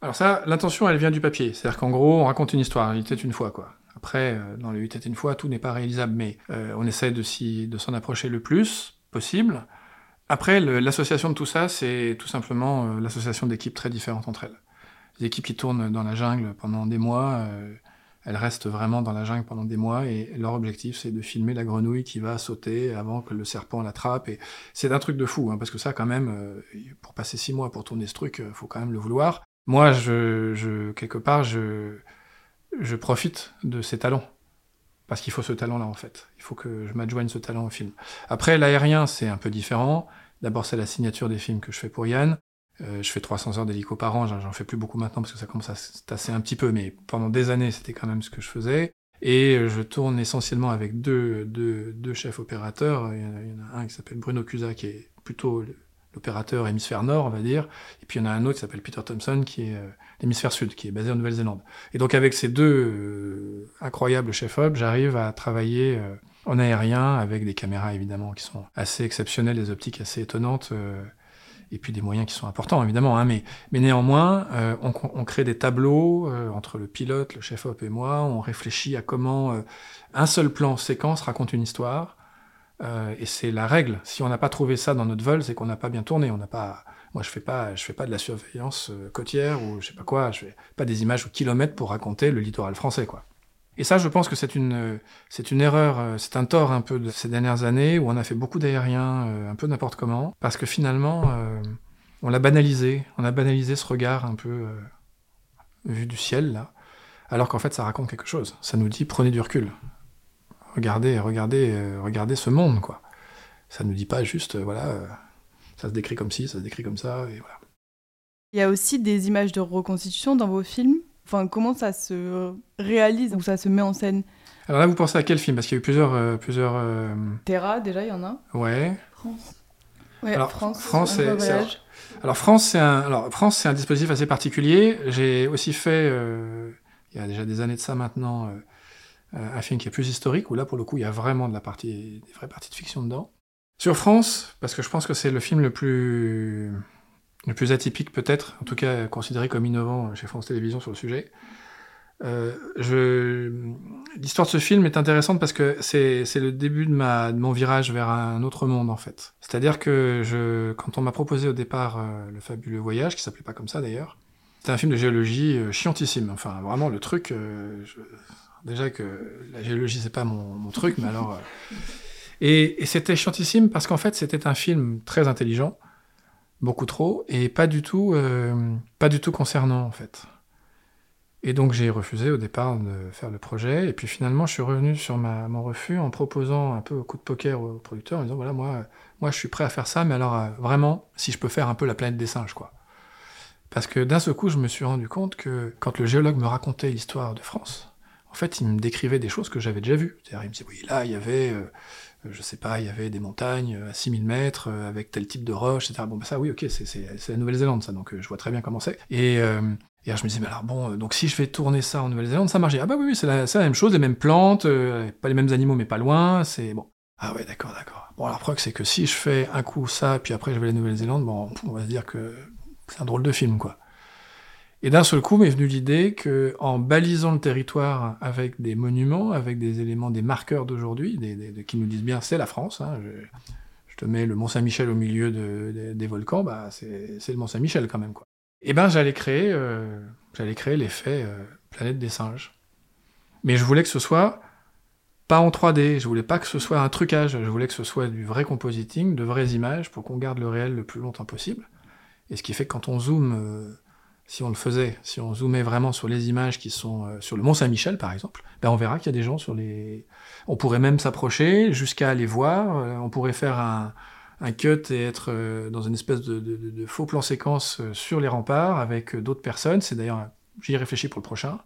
Speaker 2: Alors ça, l'intention, elle vient du papier. C'est-à-dire qu'en gros, on raconte une histoire. Il était une fois, quoi. Après, euh, dans le 8 était une fois, tout n'est pas réalisable, mais euh, on essaie de s'en approcher le plus possible. Après, l'association de tout ça, c'est tout simplement euh, l'association d'équipes très différentes entre elles. Les équipes qui tournent dans la jungle pendant des mois, euh, elles restent vraiment dans la jungle pendant des mois et leur objectif, c'est de filmer la grenouille qui va sauter avant que le serpent l'attrape. Et c'est un truc de fou, hein, parce que ça, quand même, euh, pour passer six mois pour tourner ce truc, faut quand même le vouloir. Moi, je, je quelque part, je, je profite de ces talents parce qu'il faut ce talent-là en fait. Il faut que je m'adjoigne ce talent au film. Après, l'aérien, c'est un peu différent. D'abord, c'est la signature des films que je fais pour Yann. Euh, je fais 300 heures d'hélico par an, j'en fais plus beaucoup maintenant parce que ça commence à se tasser un petit peu, mais pendant des années, c'était quand même ce que je faisais. Et euh, je tourne essentiellement avec deux, deux, deux chefs opérateurs. Il y, en a, il y en a un qui s'appelle Bruno Cusa, qui est plutôt l'opérateur hémisphère nord, on va dire. Et puis il y en a un autre qui s'appelle Peter Thompson, qui est euh, l'hémisphère sud, qui est basé en Nouvelle-Zélande. Et donc avec ces deux euh, incroyables chefs-op, j'arrive à travailler euh, en aérien avec des caméras évidemment qui sont assez exceptionnelles, des optiques assez étonnantes. et puis des moyens qui sont importants évidemment, hein, mais, mais néanmoins, on, crée des tableaux entre le pilote, le chef-op et moi, on réfléchit à comment un seul plan séquence raconte une histoire, euh, et c'est la règle. Si on n'a pas trouvé ça dans notre vol, c'est qu'on n'a pas bien tourné. On n'a pas. Moi, je fais pas, je fais pas de la surveillance euh, côtière ou je sais pas quoi. Je fais pas des images au kilomètre pour raconter le littoral français, quoi. Et ça, je pense que c'est une, c'est une erreur, euh, c'est un tort un peu de ces dernières années où on a fait beaucoup d'aériens, un peu n'importe comment, parce que finalement, on l'a banalisé. On a banalisé ce regard un peu vu du ciel là, alors qu'en fait, ça raconte quelque chose. Ça nous dit prenez du recul regardez, regardez, euh, regardez ce monde, quoi. Ça ne nous dit pas juste, euh, voilà, euh, ça se décrit comme ci, ça se décrit comme ça, et voilà.
Speaker 1: Il y a aussi des images de reconstitution dans vos films. Enfin, comment ça se réalise ou ça se met en scène?
Speaker 2: Alors là, vous pensez à quel film? Parce qu'il y a eu plusieurs... euh, plusieurs euh,
Speaker 3: Terra, déjà, il y en a.
Speaker 2: Ouais.
Speaker 1: France.
Speaker 3: Ouais,
Speaker 2: Alors,
Speaker 3: France.
Speaker 2: France, c'est-. Alors France, c'est un, alors France, c'est un dispositif assez particulier. J'ai aussi fait, euh, il y a déjà des années de ça maintenant, euh, un film qui est plus historique, où là, pour le coup, il y a vraiment de la partie, des vraies parties de fiction dedans. Sur France, parce que je pense que c'est le film le plus, le plus atypique peut-être, en tout cas considéré comme innovant chez France Télévisions sur le sujet. Euh. L'histoire de ce film est intéressante parce que c'est c'est le début de, ma, de mon virage vers un autre monde en fait. C'est-à-dire que quand on m'a proposé au départ euh, le fabuleux voyage, qui s'appelait pas comme ça d'ailleurs, c'était un film de géologie euh, chiantissime. Enfin vraiment le truc, déjà que la géologie c'est pas mon, truc, mais alors... euh, Et, c'était chiantissime parce qu'en fait c'était un film très intelligent, beaucoup trop, et pas du tout, euh, pas du tout concernant en fait. Et donc j'ai refusé au départ de faire le projet, et puis finalement je suis revenu sur mon refus en proposant un peu au coup de poker au producteur, en disant voilà moi, moi je suis prêt à faire ça, mais alors euh, vraiment si je peux faire un peu la planète des singes quoi. Parce que d'un seul coup je me suis rendu compte que quand le géologue me racontait l'histoire de France, en fait il me décrivait des choses que j'avais déjà vues. Il me disait oui là il y avait, euh, je sais pas, il y avait des montagnes à 6000 mètres euh, avec tel type de roche, etc. Bon bah ça oui ok c'est- la Nouvelle-Zélande ça, donc euh, je vois très bien comment c'est. Et euh, alors je me disais, mais alors bon, euh, donc si je vais tourner ça en Nouvelle-Zélande, ça marche. Ah bah oui, oui, c'est la, la même chose, les mêmes plantes, euh, pas les mêmes animaux, mais pas loin, c'est bon. Ah ouais, d'accord, d'accord. Bon, alors le problème, c'est que si je fais un coup ça, puis après je vais à la Nouvelle-Zélande, bon, on va se dire que c'est un drôle de film, quoi. Et d'un seul coup m'est venue l'idée que, en balisant le territoire avec des monuments, avec des éléments, des marqueurs d'aujourd'hui, qui nous disent bien c'est la France, hein, je, te mets le Mont Saint-Michel au milieu de- des- volcans, bah c'est le Mont Saint-Michel quand même, quoi. Et ben j'allais créer, euh, j'allais créer l'effet euh, planète des singes. Mais je voulais que ce soit pas en 3D, je voulais pas que ce soit un trucage, je voulais que ce soit du vrai compositing, de vraies images pour qu'on garde le réel le plus longtemps possible. Et ce qui fait que quand on zoome, euh, si on le faisait, si on zoomait vraiment sur les images qui sont euh, sur le Mont Saint-Michel par exemple, ben on verra qu'il y a des gens sur les. On pourrait même s'approcher jusqu'à aller voir. euh, on pourrait faire un, cut et être euh, dans une espèce de, faux plan séquence sur les remparts avec d'autres personnes. C'est d'ailleurs, j'y réfléchis pour le prochain.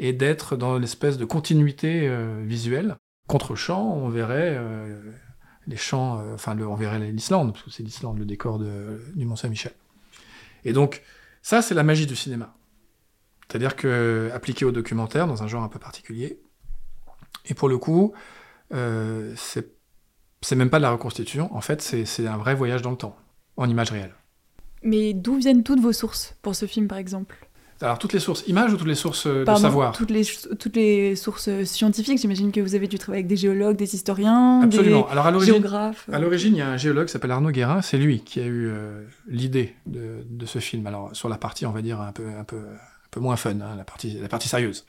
Speaker 2: Et d'être dans l'espèce de continuité visuelle. Contre champ, on verrait les champs, enfin, on verrait l'Islande, parce que c'est l'Islande, le décor du Mont Saint-Michel. Et donc, ça, c'est la magie du cinéma. C'est-à-dire que, appliqué au documentaire, dans un genre un peu particulier, et pour le coup, euh, c'est même pas de la reconstitution, en fait, c'est un vrai voyage dans le temps, en image réelle.
Speaker 1: Mais d'où viennent toutes vos sources pour ce film, par exemple?
Speaker 2: Alors, toutes les sources images ou toutes les sources euh, de
Speaker 1: Pardon,
Speaker 2: savoir?
Speaker 1: toutes les, toutes les sources scientifiques, j'imagine que vous avez dû travailler avec des géologues, des historiens,
Speaker 2: Absolument. Alors, à
Speaker 1: des
Speaker 2: l'origine,
Speaker 1: géographes.
Speaker 2: À l'origine, il y a un géologue qui s'appelle Arnaud Guérin, c'est lui qui a eu euh, l'idée de, de ce film. Alors, sur la partie, on va dire, un peu, un peu, un peu moins fun, hein, la, partie, la partie sérieuse.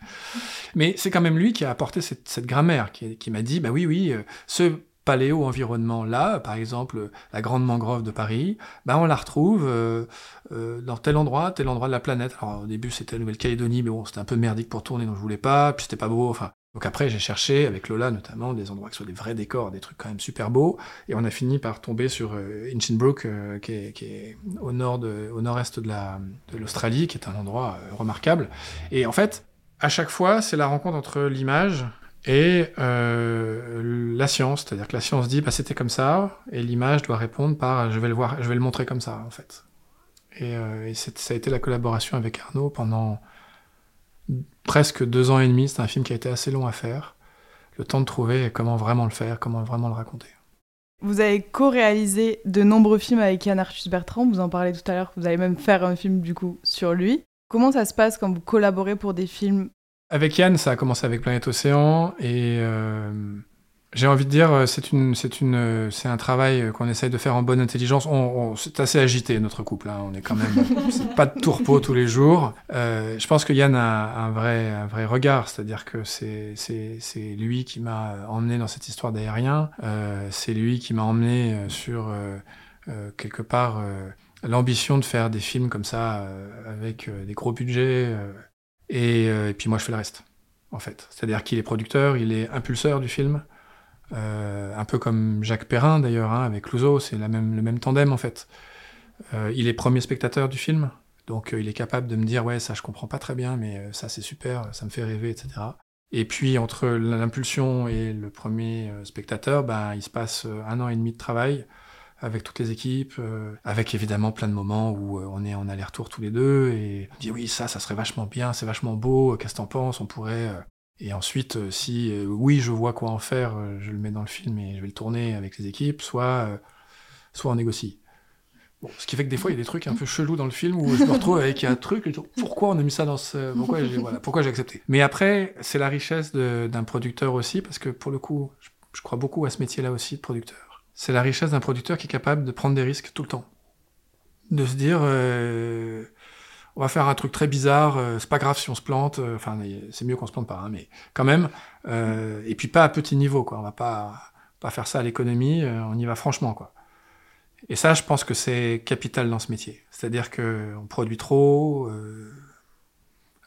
Speaker 2: Mais c'est quand même lui qui a apporté cette, cette grammaire, qui, qui m'a dit, bah oui, oui, euh, ce paléo-environnement-là, par exemple, la Grande Mangrove de Paris, bah on la retrouve euh, euh, dans tel endroit, tel endroit de la planète. Alors, au début, c'était la Nouvelle-Calédonie, mais bon, c'était un peu merdique pour tourner, donc je voulais pas, puis c'était pas beau, enfin... Donc après, j'ai cherché, avec Lola notamment, des endroits qui soient des vrais décors, des trucs quand même super beaux, et on a fini par tomber sur euh, Hinchinbrook, euh, qui, est, au nord au nord-est de la de l'Australie, qui est un endroit euh, remarquable. Et en fait, à chaque fois, c'est la rencontre entre l'image et euh, la science, c'est-à-dire que la science dit bah c'était comme ça, et l'image doit répondre par je vais le voir, je vais le montrer comme ça en fait. Et, euh, ça a été la collaboration avec Arnaud pendant presque deux ans et demi. C'est un film qui a été assez long à faire. Le temps de trouver comment vraiment le faire, comment vraiment le raconter.
Speaker 3: Vous avez co-réalisé de nombreux films avec Yann Arthus Bertrand, vous en parlez tout à l'heure, vous allez même faire un film du coup sur lui. Comment ça se passe quand vous collaborez pour des films
Speaker 2: Avec Yann, ça a commencé avec Planète Océan et euh, j'ai envie de dire, euh, c'est une, c'est une, euh, c'est un travail euh, qu'on essaye de faire en bonne intelligence. On, on- c'est assez agité notre couple. hein. On est quand même, c'est pas de tourpeau tous les jours. Euh, je pense que Yann a un vrai, un vrai regard, c'est-à-dire que c'est, c'est, c'est lui qui m'a emmené dans cette histoire d'aérien. Euh, c'est lui qui m'a emmené sur quelque part l'ambition de faire des films comme ça euh, avec des gros budgets. Euh, et, puis moi, je fais le reste, en fait. C'est-à-dire qu'il est producteur, il est impulseur du film. Euh, un peu comme Jacques Perrin, d'ailleurs, hein, avec Clouseau, c'est le même tandem, en fait. Euh, il est premier spectateur du film, donc il est capable de me dire, ouais, ça, je comprends pas très bien, mais ça, c'est super, ça me fait rêver, etc. Et puis entre l'impulsion et le premier spectateur, ben, il se passe un an et demi de travail avec toutes les équipes, euh, avec évidemment plein de moments où euh, on est en aller-retour tous les deux et on dit oui ça, ça serait vachement bien, c'est vachement beau, qu'est-ce que t'en penses, on pourrait. Euh. Et ensuite, si oui je vois quoi en faire, je le mets dans le film et je vais le tourner avec les équipes, soit soit on négocie. Bon, ce qui fait que des fois il y a des trucs un peu chelous dans le film où je me retrouve avec un truc, et pourquoi on a mis ça dans ce, pourquoi j'ai accepté. Mais après c'est la richesse d'un producteur aussi parce que pour le coup, je crois beaucoup à ce métier-là aussi de producteur c'est la richesse d'un producteur qui est capable de prendre des risques tout le temps. De se dire, euh, on va faire un truc très bizarre, euh, c'est pas grave si on se plante, euh, enfin, c'est mieux qu'on se plante pas, hein, mais quand même. et puis pas à petit niveau, quoi. On va pas, pas faire ça à l'économie, on y va franchement, quoi. Et ça, je pense que c'est capital dans ce métier. C'est-à-dire qu'on produit trop,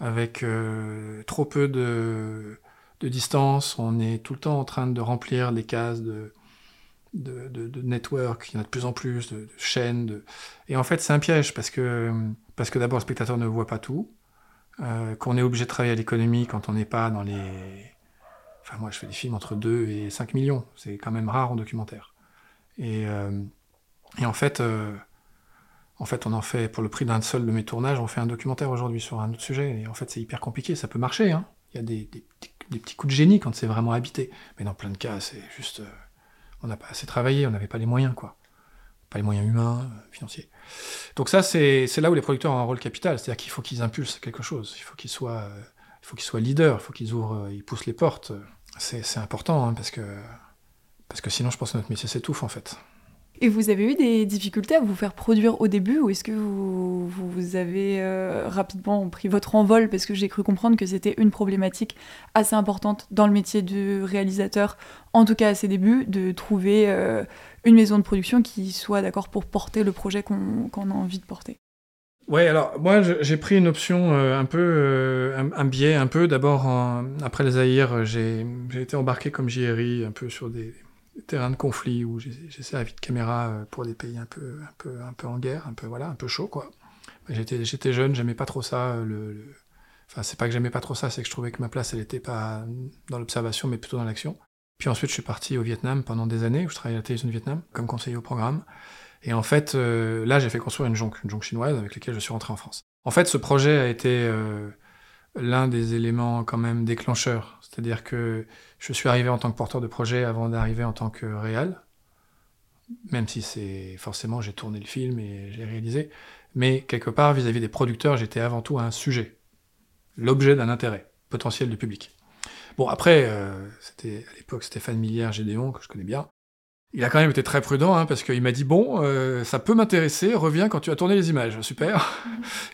Speaker 2: avec trop peu de, de distance, on est tout le temps en train de remplir les cases de de, network, il y en a de plus en plus, de, chaînes. De... Et en fait, c'est un piège parce que, parce que d'abord, le spectateur ne voit pas tout, euh, qu'on est obligé de travailler à l'économie quand on n'est pas dans les. Enfin, moi, je fais des films entre 2 et 5 millions, c'est quand même rare en documentaire. Et, euh, et en fait. Euh, en fait, on en fait, pour le prix d'un seul de mes tournages, on fait un documentaire aujourd'hui sur un autre sujet. Et en fait, c'est hyper compliqué. Ça peut marcher. Hein. Il y a des, des, des, petits coups de génie quand c'est vraiment habité. Mais dans plein de cas, c'est juste on n'a pas assez travaillé, on n'avait pas les moyens, quoi. Pas les moyens humains, euh, financiers. Donc ça, c'est là où les producteurs ont un rôle capital, c'est-à-dire qu'il faut qu'ils impulsent quelque chose, il faut qu'ils soient, leaders, il faut qu'ils ouvrent, euh, ils poussent les portes. C'est important, hein, parce, que, parce que sinon, je pense que notre métier s'étouffe, en fait.
Speaker 1: Et vous avez eu des difficultés à vous faire produire au début ou est-ce que vous, vous avez euh, rapidement pris votre envol Parce que j'ai cru comprendre que c'était une problématique assez importante dans le métier de réalisateur, en tout cas à ses débuts, de trouver euh, une maison de production qui soit d'accord pour porter le projet qu'on a envie de porter?
Speaker 2: Ouais, alors moi j'ai pris une option euh, un peu, un, biais un peu. D'abord, après les AIR, j'ai été embarqué comme JRI un peu sur des, terrain de conflit où j'ai servi de caméra euh, pour des pays un peu, un peu, un peu en guerre, un peu voilà, un peu chaud quoi. J'étais, j'étais jeune, j'aimais pas trop ça. Euh, le, Enfin, c'est pas que j'aimais pas trop ça, c'est que je trouvais que ma place, elle était pas dans l'observation, mais plutôt dans l'action. Puis ensuite, je suis parti au Vietnam pendant des années, où je travaillais à la télévision du Vietnam, comme conseiller au programme. Et en fait, euh, là, j'ai fait construire une jonque, une jonque chinoise avec laquelle je suis rentré en France. En fait, ce projet a été l'un des éléments quand même déclencheurs. C'est-à-dire que je suis arrivé en tant que porteur de projet avant d'arriver en tant que réal, même si c'est forcément j'ai tourné le film et j'ai réalisé, mais quelque part vis-à-vis des producteurs, j'étais avant tout un sujet, l'objet d'un intérêt potentiel du public. Bon après, euh, c'était à l'époque Stéphane Millière Gédéon que je connais bien. Il a quand même été très prudent hein, parce qu'il m'a dit bon, euh, ça peut m'intéresser, reviens quand tu as tourné les images, super.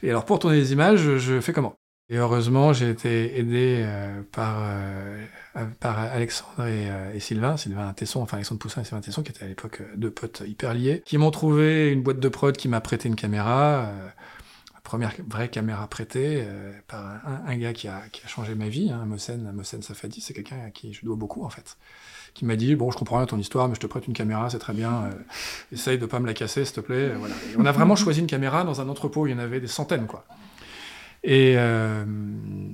Speaker 2: Et alors pour tourner les images, je fais comment? Et heureusement, j'ai été aidé euh, par, euh, par Alexandre euh, et, Sylvain, Sylvain Tesson, enfin Alexandre Poussin et Sylvain Tesson, qui étaient à l'époque deux potes hyper liés, qui m'ont trouvé une boîte de prod qui m'a prêté une caméra, ma première vraie caméra prêtée par un, gars qui a, qui a changé ma vie, hein, Mossen Safadi, c'est quelqu'un à qui je dois beaucoup en fait qui m'a dit bon je comprends rien ton histoire mais je te prête une caméra c'est très bien essaye de pas me la casser s'il te plaît voilà. on a vraiment choisi une caméra dans un entrepôt il y en avait des centaines quoi et, euh,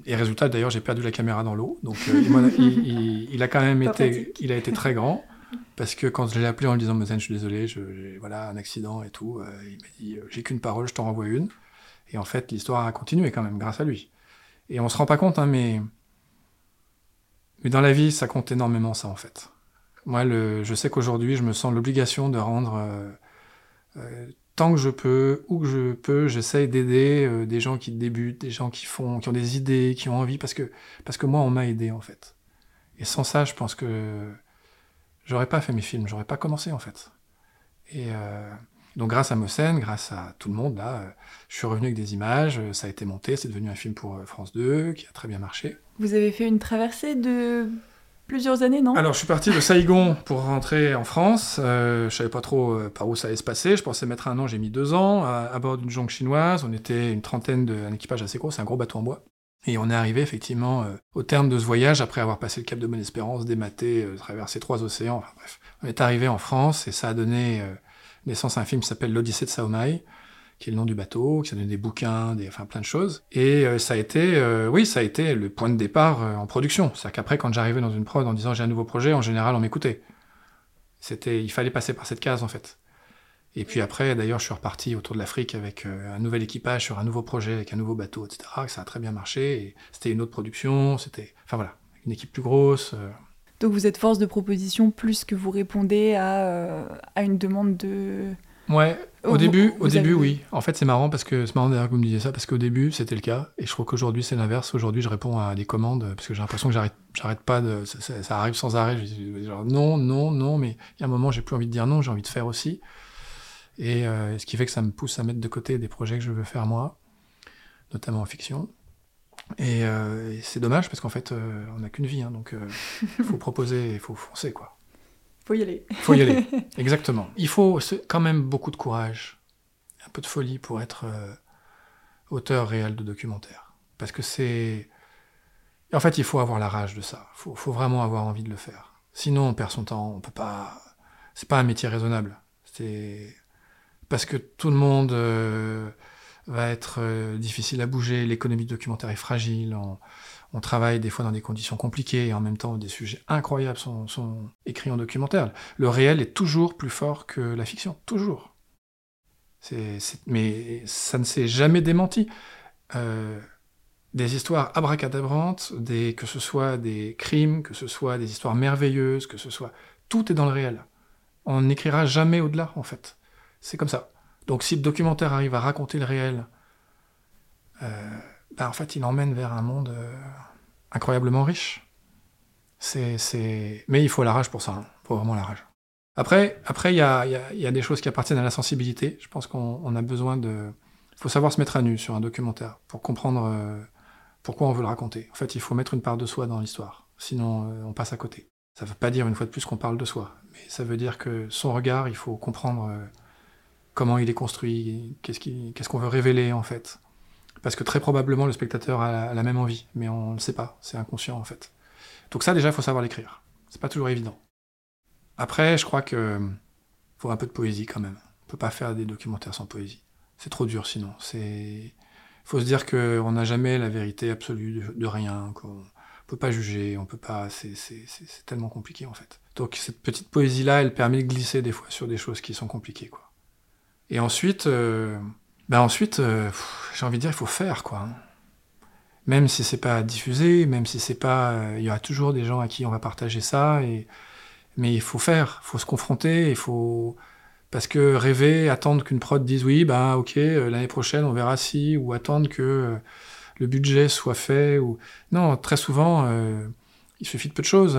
Speaker 2: et résultat, d'ailleurs, j'ai perdu la caméra dans l'eau. Donc, euh, il, a quand même été, il a été très grand. Parce que quand je l'ai appelé en lui disant, Mozen, je suis désolé, j'ai voilà, un accident et tout, euh, il m'a dit, j'ai qu'une parole, je t'en renvoie une. Et en fait, l'histoire a continué quand même, grâce à lui. Et on se rend pas compte, hein, mais, mais dans la vie, ça compte énormément, ça, en fait. Moi, le, je sais qu'aujourd'hui, je me sens l'obligation de rendre tant que je peux, où que je peux, j'essaye d'aider euh, des gens qui débutent, des gens qui font, qui ont des idées, qui ont envie, parce que, parce que moi, on m'a aidé, en fait. Et sans ça, je pense que j'aurais pas fait mes films, j'aurais pas commencé, en fait. Et euh, donc, grâce à Mossen, grâce à tout le monde, là, euh, je suis revenu avec des images, ça a été monté, c'est devenu un film pour France 2, qui a très bien marché.
Speaker 1: Vous avez fait une traversée de plusieurs années, non?
Speaker 2: Alors, je suis parti de Saigon pour rentrer en France. Euh, je savais pas trop euh, par où ça allait se passer. Je pensais mettre un an, j'ai mis deux ans. À, bord d'une jonque chinoise, on était une trentaine d'un équipage assez gros, c'est un gros bateau en bois. Et on est arrivé effectivement euh, au terme de ce voyage, après avoir passé le cap de Bonne-Espérance, dématé, euh, traversé trois océans, bref. On est arrivé en France et ça a donné naissance à un film qui s'appelle L'Odyssée de Saomai, qui est le nom du bateau, qui a donné des bouquins, des, enfin plein de choses. Et euh, ça a été, euh, oui, ça a été le point de départ euh, en production. C'est-à-dire qu'après, quand j'arrivais dans une prod en disant j'ai un nouveau projet, en général, on m'écoutait. C'était, il fallait passer par cette case en fait. Et puis après, d'ailleurs, je suis reparti autour de l'Afrique avec un nouvel équipage sur un nouveau projet, avec un nouveau bateau, etc. Ça a très bien marché. C'était une autre production. C'était, enfin voilà, une équipe plus grosse.
Speaker 1: Donc vous êtes force de proposition plus que vous répondez à, à une demande de
Speaker 2: Ouais, au début, au début, oui. En fait, c'est marrant parce que c'est marrant d'ailleurs que vous me disiez ça parce qu'au début, c'était le cas, et je trouve qu'aujourd'hui, c'est l'inverse. Aujourd'hui, je réponds à des commandes parce que j'ai l'impression que j'arrête, j'arrête pas de, ça, arrive sans arrêt. Genre non, non, non, mais il y a un moment, j'ai plus envie de dire non, j'ai envie de faire aussi, et euh, ce qui fait que ça me pousse à mettre de côté des projets que je veux faire moi, notamment en fiction. Et, euh, c'est dommage parce qu'en fait, euh, on n'a qu'une vie, hein, donc il faut proposer, il faut foncer, quoi.
Speaker 1: Faut y aller.
Speaker 2: Faut y aller, exactement. Il faut quand même beaucoup de courage, un peu de folie pour être euh, auteur réel de documentaire. Parce que c'est... En fait, il faut avoir la rage de ça. Il faut, faut, vraiment avoir envie de le faire. Sinon, on perd son temps. On peut pas... C'est pas un métier raisonnable. C'est... Parce que tout le monde euh, va être euh, difficile à bouger, l'économie documentaire est fragile, on travaille des fois dans des conditions compliquées et en même temps des sujets incroyables sont, écrits en documentaire. Le réel est toujours plus fort que la fiction, toujours. mais ça ne s'est jamais démenti. Euh, des histoires abracadabrantes, que ce soit des crimes, que ce soit des histoires merveilleuses, que ce soit... Tout est dans le réel. On n'écrira jamais au-delà, en fait. C'est comme ça. Donc si le documentaire arrive à raconter le réel, euh, bah, en fait, il emmène vers un monde euh, incroyablement riche. Mais il faut la rage pour ça, hein. il faut vraiment la rage. Après, après, il y a, des choses qui appartiennent à la sensibilité. Je pense qu'on a besoin de, il faut savoir se mettre à nu sur un documentaire pour comprendre euh, pourquoi on veut le raconter. En fait, il faut mettre une part de soi dans l'histoire, sinon on passe à côté. Ça ne veut pas dire une fois de plus qu'on parle de soi, mais ça veut dire que son regard, il faut comprendre comment il est construit, qu'est-ce qu'on veut révéler en fait. Parce que très probablement le spectateur a la, même envie, mais on ne le sait pas, c'est inconscient en fait. Donc ça déjà, il faut savoir l'écrire. C'est pas toujours évident. Après, je crois que faut un peu de poésie quand même. On peut pas faire des documentaires sans poésie. C'est trop dur sinon. C'est faut se dire qu'on n'a jamais la vérité absolue de, rien, qu'on peut pas juger, on peut pas. C'est tellement compliqué en fait. Donc cette petite poésie là, elle permet de glisser des fois sur des choses qui sont compliquées quoi. Et ensuite, euh, ben ensuite, euh, j'ai envie de dire, il faut faire, quoi. Même si c'est pas diffusé, même si c'est pas, euh, il y aura toujours des gens à qui on va partager ça, et mais il faut faire, il faut se confronter, il faut parce que rêver, attendre qu'une prod dise oui, bah ok, euh, l'année prochaine on verra si, ou attendre que le budget soit fait, ou non, très souvent. il suffit de peu de choses,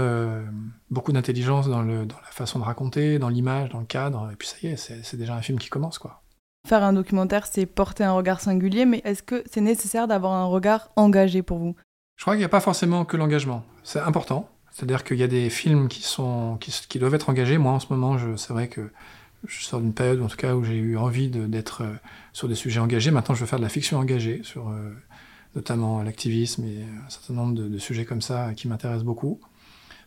Speaker 2: beaucoup d'intelligence dans, le, dans la façon de raconter, dans l'image, dans le cadre, et puis ça y est, c'est déjà un film qui commence, quoi.
Speaker 3: Faire un documentaire, c'est porter un regard singulier, mais est-ce que c'est nécessaire d'avoir un regard engagé pour vous?
Speaker 2: Je crois qu'il n'y a pas forcément que l'engagement. C'est important. C'est-à-dire qu'il y a des films qui, sont, qui, doivent être engagés. Moi, en ce moment, c'est vrai que je sors d'une période, en tout cas, où j'ai eu envie d'être euh, sur des sujets engagés. Maintenant, je veux faire de la fiction engagée, sur euh, notamment l'activisme et un certain nombre de sujets comme ça qui m'intéressent beaucoup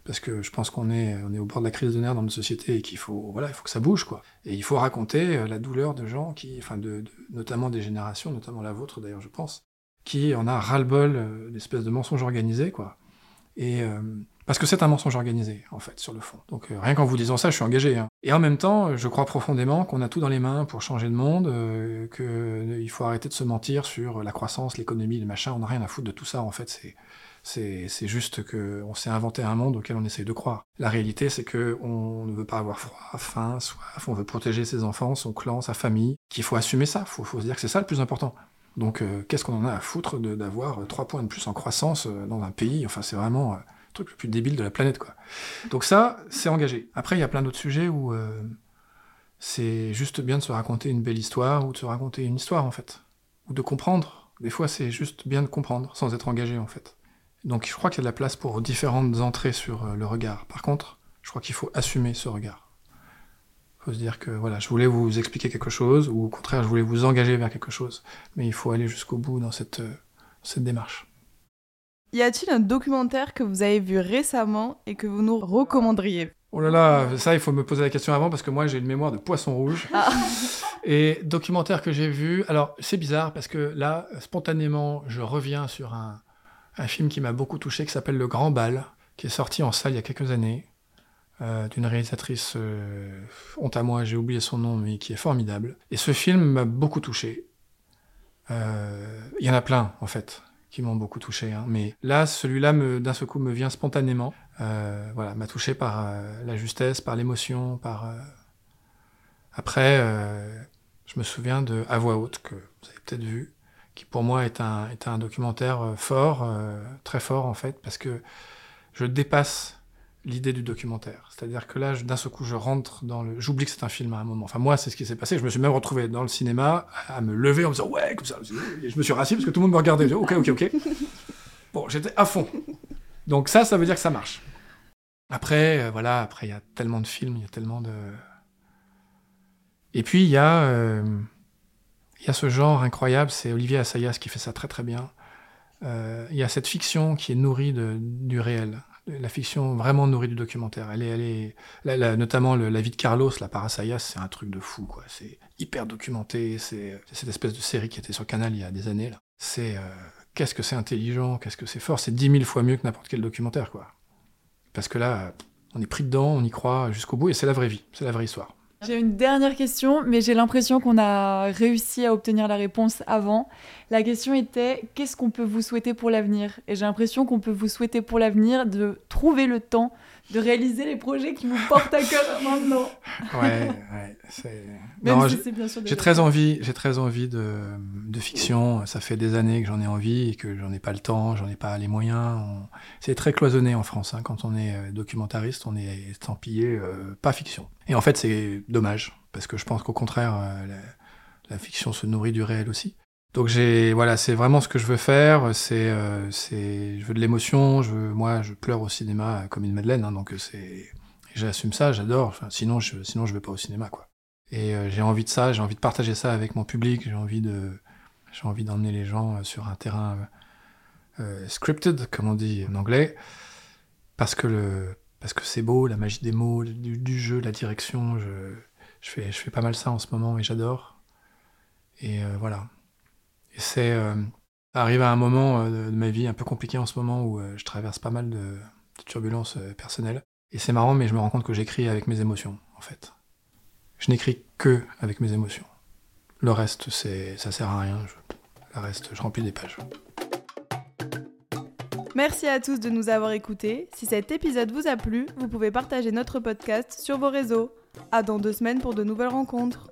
Speaker 2: parce que je pense qu'on est, on est au bord de la crise de nerfs dans notre société et qu'il faut, voilà, il faut que ça bouge, quoi. Et il faut raconter euh, la douleur de gens qui, enfin, de, notamment des générations, notamment la vôtre d'ailleurs, je pense, qui en a ras-le-bol euh, d'espèces de mensonges organisés, quoi. Et euh, parce que c'est un mensonge organisé, en fait, sur le fond. Donc rien qu'en vous disant ça, je suis engagé. Hein. Et en même temps, je crois profondément qu'on a tout dans les mains pour changer le monde, qu'il faut arrêter de se mentir sur la croissance, l'économie, le machin. On n'a rien à foutre de tout ça, en fait. C'est juste qu'on s'est inventé un monde auquel on essaye de croire. La réalité, c'est qu'on ne veut pas avoir froid, faim, soif, on veut protéger ses enfants, son clan, sa famille, qu'il faut assumer ça, il faut, se dire que c'est ça le plus important. Donc euh, qu'est-ce qu'on en a à foutre d'avoir trois points de plus en croissance euh, dans un pays? Enfin, c'est vraiment euh, truc le plus débile de la planète, quoi. Donc ça, c'est engagé. Après, il y a plein d'autres sujets où c'est juste bien de se raconter une belle histoire ou de se raconter une histoire, en fait. Ou de comprendre. Des fois, c'est juste bien de comprendre, sans être engagé, en fait. Donc je crois qu'il y a de la place pour différentes entrées sur euh, le regard. Par contre, je crois qu'il faut assumer ce regard. Il faut se dire que voilà, je voulais vous expliquer quelque chose, ou au contraire, je voulais vous engager vers quelque chose. Mais il faut aller jusqu'au bout dans cette, euh, cette démarche.
Speaker 3: Y a-t-il un documentaire que vous avez vu récemment et que vous nous recommanderiez?
Speaker 2: Oh là là, ça, il faut me poser la question avant parce que moi, j'ai une mémoire de poisson rouge.
Speaker 3: Ah.
Speaker 2: Et documentaire que j'ai vu, alors c'est bizarre parce que là, spontanément, je reviens sur un, un film qui m'a beaucoup touché qui s'appelle Le Grand Bal, qui est sorti en salle il y a quelques années, euh, d'une réalisatrice, euh, honte à moi, j'ai oublié son nom, mais qui est formidable. Et ce film m'a beaucoup touché. Euh, Il y en a plein, en fait, m'ont beaucoup touché. hein. Mais là, celui-là, d'un seul coup, me vient spontanément. Euh, voilà, m'a touché par euh, la justesse, par l'émotion, par... euh, Après, je me souviens de À voix haute, que vous avez peut-être vu, qui pour moi est un, est un documentaire fort, très fort en fait, parce que je dépasse l'idée du documentaire. C'est-à-dire que là, d'un seul coup, je rentre dans le... J'oublie que c'est un film à un moment. Enfin, moi, c'est ce qui s'est passé. Je me suis même retrouvé dans le cinéma à me lever en me disant « Ouais !» comme ça. Et je me suis rassis parce que tout le monde me regardait. Ok, ok, ok. Bon, j'étais à fond. Donc ça, ça veut dire que ça marche. Après, euh, voilà, après, il y a tellement de films, il y a tellement de... Et puis, il y a... euh, y a ce genre incroyable, c'est Olivier Assayas qui fait ça très très bien. Euh, il y a cette fiction qui est nourrie de, du réel. La fiction vraiment nourrie du documentaire. Elle est, elle est, la- la- notamment la vie de Carlos, là, par Assayas, c'est un truc de fou, quoi. C'est hyper documenté. C'est cette espèce de série qui était sur Canal il y a des années. C'est euh, qu'est-ce que c'est intelligent, qu'est-ce que c'est fort. C'est dix mille fois mieux que n'importe quel documentaire, quoi. Parce que là, on est pris dedans, on y croit jusqu'au bout, et c'est la vraie vie, c'est la vraie histoire.
Speaker 1: J'ai une dernière question, mais j'ai l'impression qu'on a réussi à obtenir la réponse avant. La question était qu'est-ce qu'on peut vous souhaiter pour l'avenir? Et j'ai l'impression qu'on peut vous souhaiter pour l'avenir de trouver le temps de réaliser les projets qui vous portent à cœur maintenant.
Speaker 2: Ouais, ouais. c'est-
Speaker 1: Même si
Speaker 2: j'ai-
Speaker 1: c'est bien sûr
Speaker 2: J'ai
Speaker 1: déjà
Speaker 2: très envie, j'ai très envie de, de fiction. Ça fait des années que j'en ai envie et que j'en ai pas le temps, j'en ai pas les moyens. On- C'est très cloisonné en France. hein. Quand on est euh, documentariste, on est estampillé euh, pas fiction. Et en fait, c'est dommage parce que je pense qu'au contraire, euh, la, la fiction se nourrit du réel aussi. Donc j'ai, voilà, c'est vraiment ce que je veux faire. C'est, euh, c'est, je veux de l'émotion. Je veux, moi, je pleure au cinéma comme une madeleine. hein, donc c'est, j'assume ça, j'adore. Sinon, je, sinon, je vais pas au cinéma, quoi. Et euh, j'ai envie de ça, j'ai envie de partager ça avec mon public, j'ai envie de, j'ai envie d'emmener les gens euh, sur un terrain euh, euh, scripted, comme on dit en anglais, parce que le, parce que c'est beau, la magie des mots, du, du jeu, la direction. Je, je fais, je fais pas mal ça en ce moment et j'adore. Et euh, voilà. C'est, euh, à un moment euh, de, ma vie un peu compliqué en ce moment où euh, je traverse pas mal de, turbulences euh, personnelles. Et c'est marrant, mais je me rends compte que j'écris avec mes émotions, en fait. Je n'écris que avec mes émotions. Le reste, c'est, ça sert à rien. Le reste, je remplis des pages.
Speaker 3: Merci à tous de nous avoir écoutés. Si cet épisode vous a plu, vous pouvez partager notre podcast sur vos réseaux. À dans deux semaines pour de nouvelles rencontres.